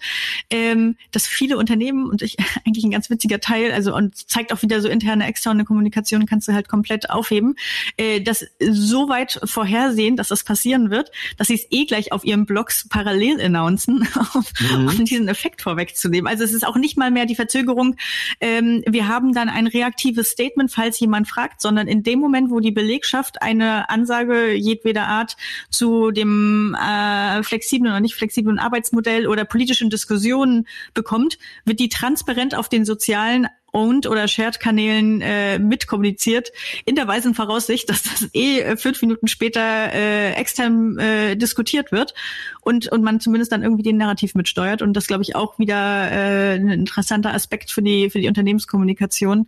Speaker 1: ähm, dass viele Unternehmen und ich eigentlich ein ganz witziger Teil, also und zeigt auch wieder so interne, externe Kommunikation kannst du halt komplett aufheben, äh, das so weit vorhersehen, dass das passieren wird, dass sie es eh gleich auf ihren Blogs parallel announcen, mhm. um diesen Effekt vorwegzunehmen. Also es ist auch nicht mal mehr die Verzögerung, ähm, wir haben dann ein reaktives Statement, falls jemand fragt, sondern in dem Moment, wo die Belegschaft eine Ansage jedweder Art zu dem äh, flexiblen oder nicht flexiblen Arbeitsmodell oder politischen Diskussionen bekommt, wird die transparent auf den sozialen Owned oder Shared-Kanälen äh, mitkommuniziert, in der weisen Voraussicht, dass das eh äh, fünf Minuten später äh, extern äh, diskutiert wird und, und man zumindest dann irgendwie den Narrativ mitsteuert. Und das, glaube ich, auch wieder äh, ein interessanter Aspekt für die, für die Unternehmenskommunikation.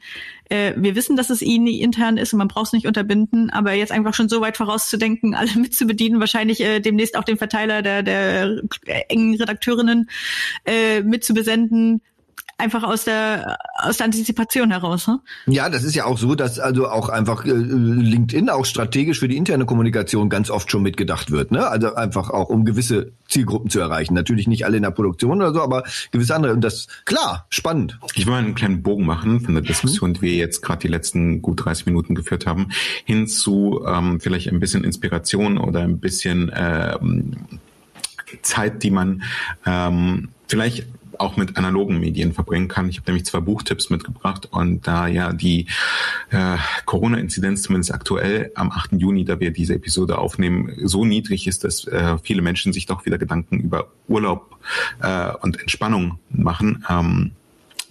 Speaker 1: Äh, wir wissen, dass es ihnen intern ist und man braucht es nicht unterbinden, aber jetzt einfach schon so weit vorauszudenken, alle mitzubedienen, wahrscheinlich äh, demnächst auch den Verteiler der, der engen Redakteurinnen äh, mitzubesenden, einfach aus der aus der Antizipation heraus. Ne?
Speaker 2: Ja, das ist ja auch so, dass also auch einfach äh, LinkedIn auch strategisch für die interne Kommunikation ganz oft schon mitgedacht wird. Ne? Also einfach auch um gewisse Zielgruppen zu erreichen. Natürlich nicht alle in der Produktion oder so, aber gewisse andere. Und das klar, spannend.
Speaker 3: Ich will mal einen kleinen Bogen machen von der Diskussion, die wir jetzt gerade die letzten gut 30 Minuten geführt haben, hin zu ähm, vielleicht ein bisschen Inspiration oder ein bisschen ähm, Zeit, die man ähm, vielleicht auch mit analogen Medien verbringen kann. Ich habe nämlich zwei Buchtipps mitgebracht und da ja die äh, Corona-Inzidenz zumindest aktuell am 8. Juni, da wir diese Episode aufnehmen, so niedrig ist, dass äh, viele Menschen sich doch wieder Gedanken über Urlaub äh, und Entspannung machen. Ähm,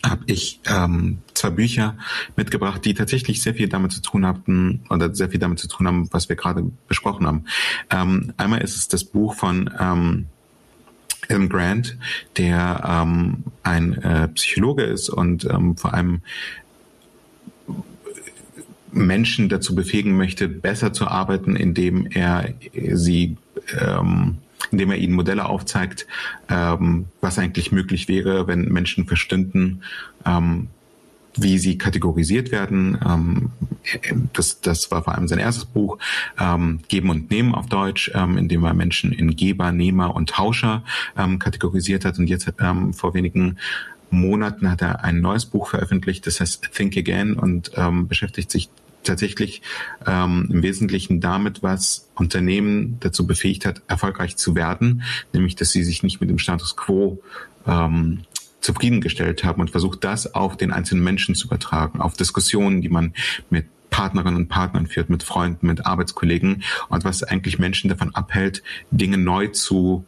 Speaker 3: habe ich ähm, zwei Bücher mitgebracht, die tatsächlich sehr viel damit zu tun hatten oder sehr viel damit zu tun haben, was wir gerade besprochen haben. Ähm, einmal ist es das Buch von ähm, Alan Grant, der ähm, ein äh, Psychologe ist und ähm, vor allem Menschen dazu befähigen möchte, besser zu arbeiten, indem er sie, ähm, indem er ihnen Modelle aufzeigt, ähm, was eigentlich möglich wäre, wenn Menschen verstünden, ähm, wie sie kategorisiert werden. Ähm, das, das war vor allem sein erstes Buch, ähm, Geben und Nehmen auf Deutsch, ähm, in dem er Menschen in Geber, Nehmer und Tauscher ähm, kategorisiert hat. Und jetzt ähm, vor wenigen Monaten hat er ein neues Buch veröffentlicht, das heißt Think Again und ähm, beschäftigt sich tatsächlich ähm, im Wesentlichen damit, was Unternehmen dazu befähigt hat, erfolgreich zu werden, nämlich dass sie sich nicht mit dem Status quo ähm, zufriedengestellt haben und versucht, das auf den einzelnen Menschen zu übertragen, auf Diskussionen, die man mit Partnerinnen und Partnern führt, mit Freunden, mit Arbeitskollegen und was eigentlich Menschen davon abhält, Dinge neu zu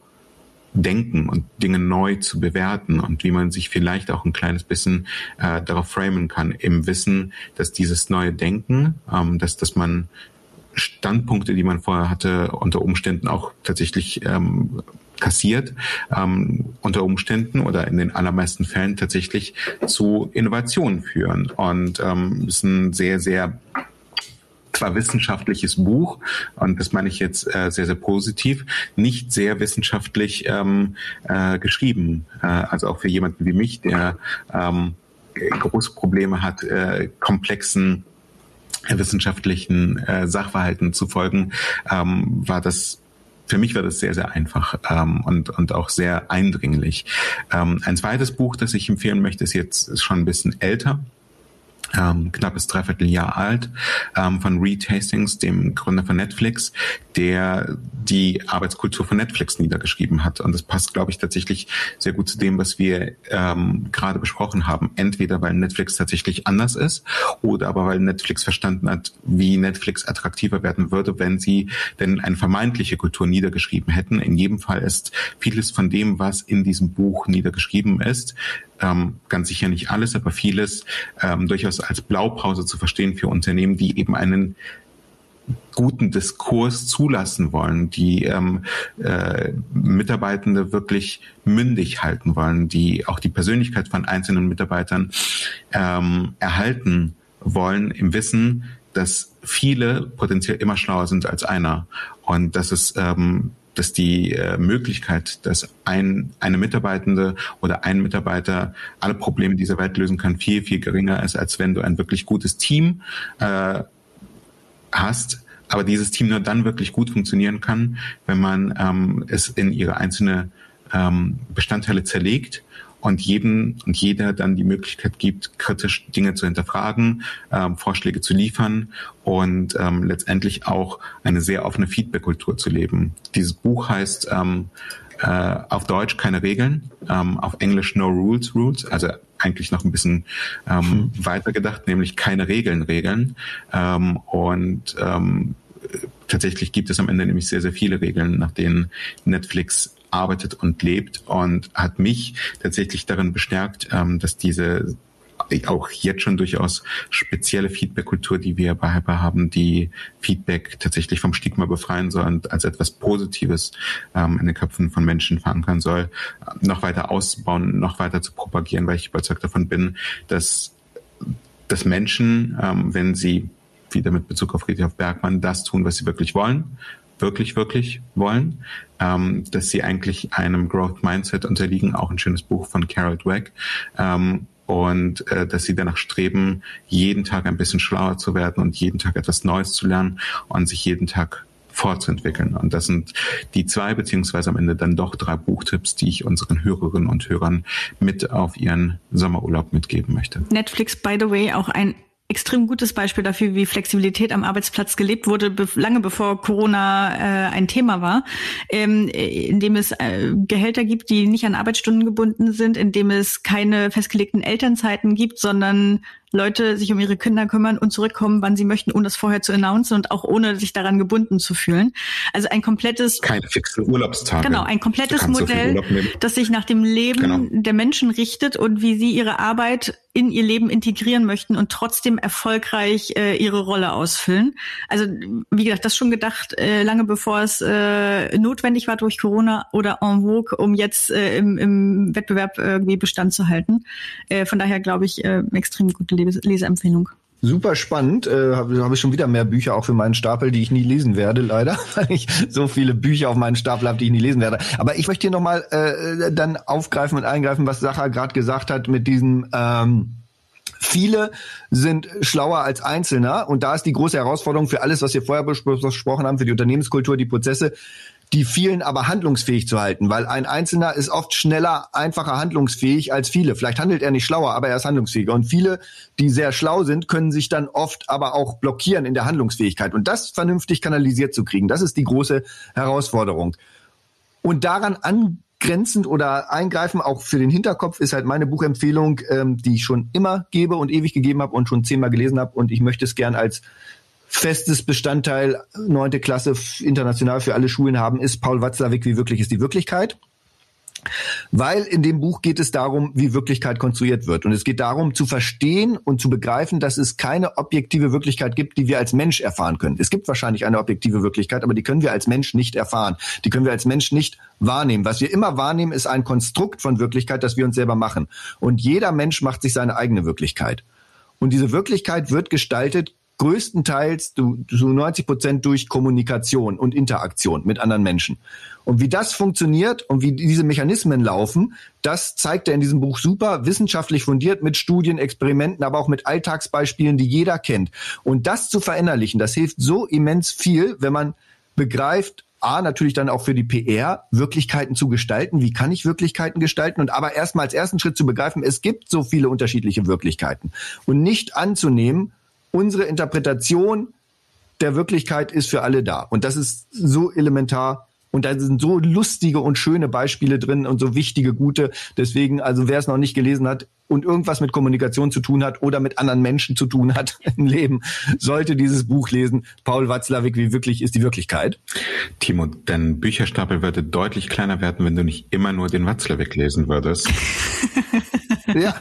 Speaker 3: denken und Dinge neu zu bewerten und wie man sich vielleicht auch ein kleines bisschen äh, darauf framen kann, im Wissen, dass dieses neue Denken, ähm, dass, dass man Standpunkte, die man vorher hatte, unter Umständen auch tatsächlich ähm, kassiert, ähm, unter Umständen oder in den allermeisten Fällen tatsächlich zu Innovationen führen. Und ähm, ist ein sehr, sehr zwar wissenschaftliches Buch, und das meine ich jetzt äh, sehr, sehr positiv, nicht sehr wissenschaftlich ähm, äh, geschrieben. Äh, also auch für jemanden wie mich, der ähm, große Probleme hat, äh, komplexen wissenschaftlichen äh, Sachverhalten zu folgen, ähm, war das für mich war das sehr, sehr einfach ähm, und, und auch sehr eindringlich. Ähm, ein zweites Buch, das ich empfehlen möchte, ist jetzt ist schon ein bisschen älter ähm, knappes Dreivierteljahr alt, ähm, von Reed Hastings, dem Gründer von Netflix, der die Arbeitskultur von Netflix niedergeschrieben hat. Und das passt, glaube ich, tatsächlich sehr gut zu dem, was wir ähm, gerade besprochen haben. Entweder weil Netflix tatsächlich anders ist oder aber weil Netflix verstanden hat, wie Netflix attraktiver werden würde, wenn sie denn eine vermeintliche Kultur niedergeschrieben hätten. In jedem Fall ist vieles von dem, was in diesem Buch niedergeschrieben ist, ähm, ganz sicher nicht alles, aber vieles ähm, durchaus als Blaupause zu verstehen für Unternehmen, die eben einen guten Diskurs zulassen wollen, die ähm, äh, Mitarbeitende wirklich mündig halten wollen, die auch die Persönlichkeit von einzelnen Mitarbeitern ähm, erhalten wollen, im Wissen, dass viele potenziell immer schlauer sind als einer. Und dass es ähm, dass die äh, Möglichkeit, dass ein, eine Mitarbeitende oder ein Mitarbeiter alle Probleme dieser Welt lösen kann, viel, viel geringer ist, als wenn du ein wirklich gutes Team äh, hast, aber dieses Team nur dann wirklich gut funktionieren kann, wenn man ähm, es in ihre einzelne ähm, Bestandteile zerlegt und jedem und jeder dann die Möglichkeit gibt, kritisch Dinge zu hinterfragen, ähm, Vorschläge zu liefern und ähm, letztendlich auch eine sehr offene Feedback-Kultur zu leben. Dieses Buch heißt ähm, äh, auf Deutsch keine Regeln, ähm, auf Englisch No Rules Rules, also eigentlich noch ein bisschen ähm, hm. weiter gedacht, nämlich keine Regeln Regeln. Ähm, und ähm, tatsächlich gibt es am Ende nämlich sehr, sehr viele Regeln, nach denen Netflix arbeitet und lebt und hat mich tatsächlich darin bestärkt, ähm, dass diese auch jetzt schon durchaus spezielle Feedback-Kultur, die wir bei Hyper haben, die Feedback tatsächlich vom Stigma befreien soll und als etwas Positives ähm, in den Köpfen von Menschen verankern soll, noch weiter ausbauen, noch weiter zu propagieren, weil ich überzeugt davon bin, dass, dass Menschen, ähm, wenn sie wieder mit Bezug auf Friedhof Bergmann das tun, was sie wirklich wollen, wirklich, wirklich wollen, ähm, dass sie eigentlich einem Growth Mindset unterliegen, auch ein schönes Buch von Carol Dweck, ähm, und äh, dass sie danach streben, jeden Tag ein bisschen schlauer zu werden und jeden Tag etwas Neues zu lernen und sich jeden Tag fortzuentwickeln. Und das sind die zwei beziehungsweise am Ende dann doch drei Buchtipps, die ich unseren Hörerinnen und Hörern mit auf ihren Sommerurlaub mitgeben möchte.
Speaker 1: Netflix, by the way, auch ein extrem gutes Beispiel dafür, wie Flexibilität am Arbeitsplatz gelebt wurde, be lange bevor Corona äh, ein Thema war, ähm, indem es äh, Gehälter gibt, die nicht an Arbeitsstunden gebunden sind, indem es keine festgelegten Elternzeiten gibt, sondern Leute sich um ihre Kinder kümmern und zurückkommen, wann sie möchten, ohne das vorher zu announcen und auch ohne sich daran gebunden zu fühlen. Also ein komplettes
Speaker 3: keine fixen Urlaubstage.
Speaker 1: Genau, ein komplettes Modell, das sich nach dem Leben genau. der Menschen richtet und wie sie ihre Arbeit in ihr Leben integrieren möchten und trotzdem erfolgreich äh, ihre Rolle ausfüllen. Also wie gesagt, das schon gedacht äh, lange bevor es äh, notwendig war durch Corona oder en vogue, um jetzt äh, im, im Wettbewerb irgendwie Bestand zu halten. Äh, von daher glaube ich äh, extrem gute Leseempfehlung.
Speaker 2: Super spannend. Äh, Habe hab ich schon wieder mehr Bücher auch für meinen Stapel, die ich nie lesen werde, leider, weil ich so viele Bücher auf meinen Stapel habe, die ich nie lesen werde. Aber ich möchte hier nochmal äh, dann aufgreifen und eingreifen, was Sacha gerade gesagt hat mit diesem ähm, Viele sind schlauer als Einzelner und da ist die große Herausforderung für alles, was wir vorher besprochen haben, für die Unternehmenskultur, die Prozesse, die vielen aber handlungsfähig zu halten, weil ein Einzelner ist oft schneller, einfacher handlungsfähig als viele. Vielleicht handelt er nicht schlauer, aber er ist handlungsfähiger. Und viele, die sehr schlau sind, können sich dann oft aber auch blockieren in der Handlungsfähigkeit. Und das vernünftig kanalisiert zu kriegen, das ist die große Herausforderung. Und daran angrenzend oder eingreifen, auch für den Hinterkopf, ist halt meine Buchempfehlung, ähm, die ich schon immer gebe und ewig gegeben habe und schon zehnmal gelesen habe. Und ich möchte es gern als festes Bestandteil neunte Klasse international für alle Schulen haben, ist Paul Watzlawick, wie wirklich ist die Wirklichkeit. Weil in dem Buch geht es darum, wie Wirklichkeit konstruiert wird. Und es geht darum, zu verstehen und zu begreifen, dass es keine objektive Wirklichkeit gibt, die wir als Mensch erfahren können. Es gibt wahrscheinlich eine objektive Wirklichkeit, aber die können wir als Mensch nicht erfahren. Die können wir als Mensch nicht wahrnehmen. Was wir immer wahrnehmen, ist ein Konstrukt von Wirklichkeit, das wir uns selber machen. Und jeder Mensch macht sich seine eigene Wirklichkeit. Und diese Wirklichkeit wird gestaltet größtenteils zu 90 Prozent durch Kommunikation und Interaktion mit anderen Menschen. Und wie das funktioniert und wie diese Mechanismen laufen, das zeigt er in diesem Buch super, wissenschaftlich fundiert mit Studien, Experimenten, aber auch mit Alltagsbeispielen, die jeder kennt. Und das zu verinnerlichen, das hilft so immens viel, wenn man begreift, A, natürlich dann auch für die PR, Wirklichkeiten zu gestalten. Wie kann ich Wirklichkeiten gestalten? Und aber erstmal als ersten Schritt zu begreifen, es gibt so viele unterschiedliche Wirklichkeiten. Und nicht anzunehmen, unsere Interpretation der Wirklichkeit ist für alle da. Und das ist so elementar. Und da sind so lustige und schöne Beispiele drin und so wichtige, gute. Deswegen, also wer es noch nicht gelesen hat und irgendwas mit Kommunikation zu tun hat oder mit anderen Menschen zu tun hat im Leben, sollte dieses Buch lesen. Paul Watzlawick, wie wirklich ist die Wirklichkeit?
Speaker 3: Timo, dein Bücherstapel würde deutlich kleiner werden, wenn du nicht immer nur den Watzlawick lesen würdest.
Speaker 2: ja,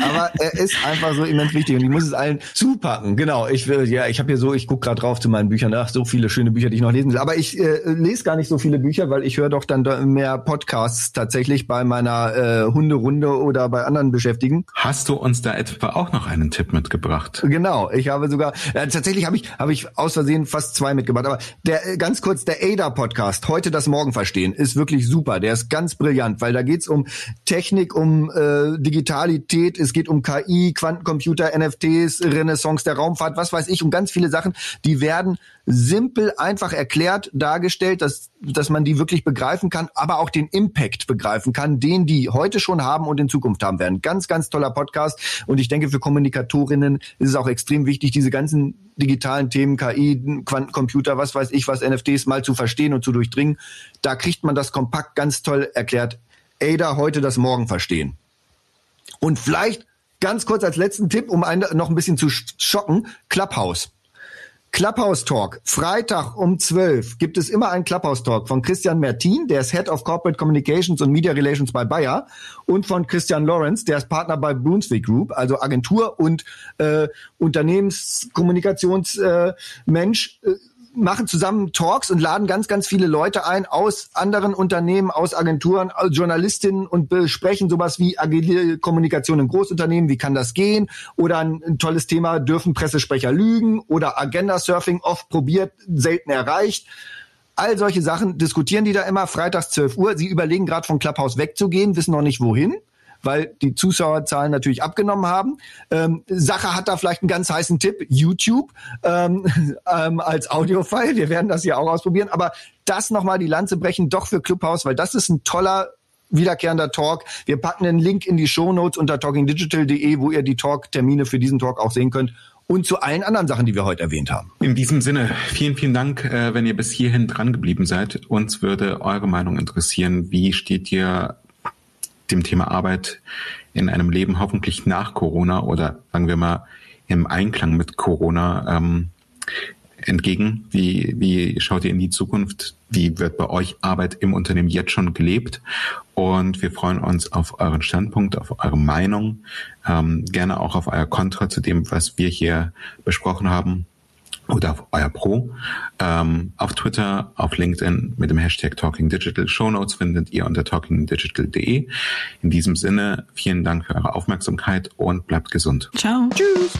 Speaker 2: aber er ist einfach so immens wichtig und ich muss es allen zupacken. Genau, ich will, ja, ich habe hier so, ich gucke gerade drauf zu meinen Büchern, ach, so viele schöne Bücher, die ich noch lesen will. Aber ich äh, lese gar nicht so viele Bücher, weil ich höre doch dann mehr Podcasts tatsächlich bei meiner äh, Hunderunde oder bei anderen Beschäftigen.
Speaker 3: Hast du uns da etwa auch noch einen Tipp mitgebracht?
Speaker 2: Genau, ich habe sogar, äh, tatsächlich habe ich, habe ich aus Versehen fast zwei mitgebracht. Aber der äh, ganz kurz, der ADA-Podcast, heute das Morgen verstehen, ist wirklich super. Der ist ganz brillant, weil da geht's um Technik, um äh, Digitalität, es geht um KI, Quantencomputer, NFTs, Renaissance der Raumfahrt, was weiß ich, um ganz viele Sachen, die werden simpel, einfach erklärt, dargestellt, dass, dass man die wirklich begreifen kann, aber auch den Impact begreifen kann, den die heute schon haben und in Zukunft haben werden. Ganz, ganz toller Podcast. Und ich denke, für Kommunikatorinnen ist es auch extrem wichtig, diese ganzen digitalen Themen, KI, Quantencomputer, was weiß ich, was NFTs mal zu verstehen und zu durchdringen. Da kriegt man das kompakt ganz toll erklärt. Ada heute das Morgen verstehen. Und vielleicht ganz kurz als letzten Tipp, um einen noch ein bisschen zu schocken, Clubhouse. Clubhouse Talk. Freitag um 12 gibt es immer einen Clubhouse Talk von Christian Mertin, der ist Head of Corporate Communications und Media Relations bei Bayer und von Christian Lawrence, der ist Partner bei Brunswick Group, also Agentur und äh, Unternehmenskommunikationsmensch. Äh, machen zusammen Talks und laden ganz, ganz viele Leute ein aus anderen Unternehmen, aus Agenturen, aus Journalistinnen und besprechen sowas wie agile Kommunikation in Großunternehmen, wie kann das gehen? Oder ein, ein tolles Thema, dürfen Pressesprecher lügen? Oder Agenda-Surfing, oft probiert, selten erreicht. All solche Sachen diskutieren die da immer, freitags 12 Uhr. Sie überlegen gerade von Clubhouse wegzugehen, wissen noch nicht wohin weil die Zuschauerzahlen natürlich abgenommen haben. Ähm, Sache hat da vielleicht einen ganz heißen Tipp, YouTube ähm, ähm, als Audiofile. Wir werden das ja auch ausprobieren. Aber das nochmal die Lanze brechen, doch für Clubhouse, weil das ist ein toller wiederkehrender Talk. Wir packen den Link in die Show Notes unter talkingdigital.de, wo ihr die Talk-Termine für diesen Talk auch sehen könnt und zu allen anderen Sachen, die wir heute erwähnt haben.
Speaker 3: In diesem Sinne, vielen, vielen Dank, äh, wenn ihr bis hierhin dran geblieben seid. Uns würde eure Meinung interessieren. Wie steht ihr dem Thema Arbeit in einem Leben hoffentlich nach Corona oder sagen wir mal im Einklang mit Corona ähm, entgegen? Wie, wie schaut ihr in die Zukunft? Wie wird bei euch Arbeit im Unternehmen jetzt schon gelebt? Und wir freuen uns auf euren Standpunkt, auf eure Meinung, ähm, gerne auch auf euer Kontra zu dem, was wir hier besprochen haben oder auf euer Pro. Ähm, auf Twitter, auf LinkedIn mit dem Hashtag Talking Digital. Show Notes findet ihr unter talkingdigital.de. In diesem Sinne, vielen Dank für eure Aufmerksamkeit und bleibt gesund.
Speaker 1: Ciao. Tschüss.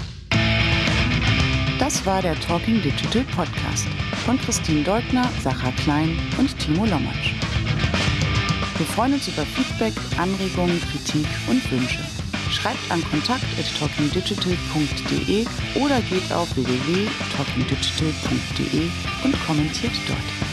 Speaker 4: Das war der Talking Digital Podcast von Christine Deutner, Sacha Klein und Timo Lommatsch. Wir freuen uns über Feedback, Anregungen, Kritik und Wünsche. Schreibt an kontakt.talkingdigital.de oder geht auf www.talkingdigital.de und kommentiert dort.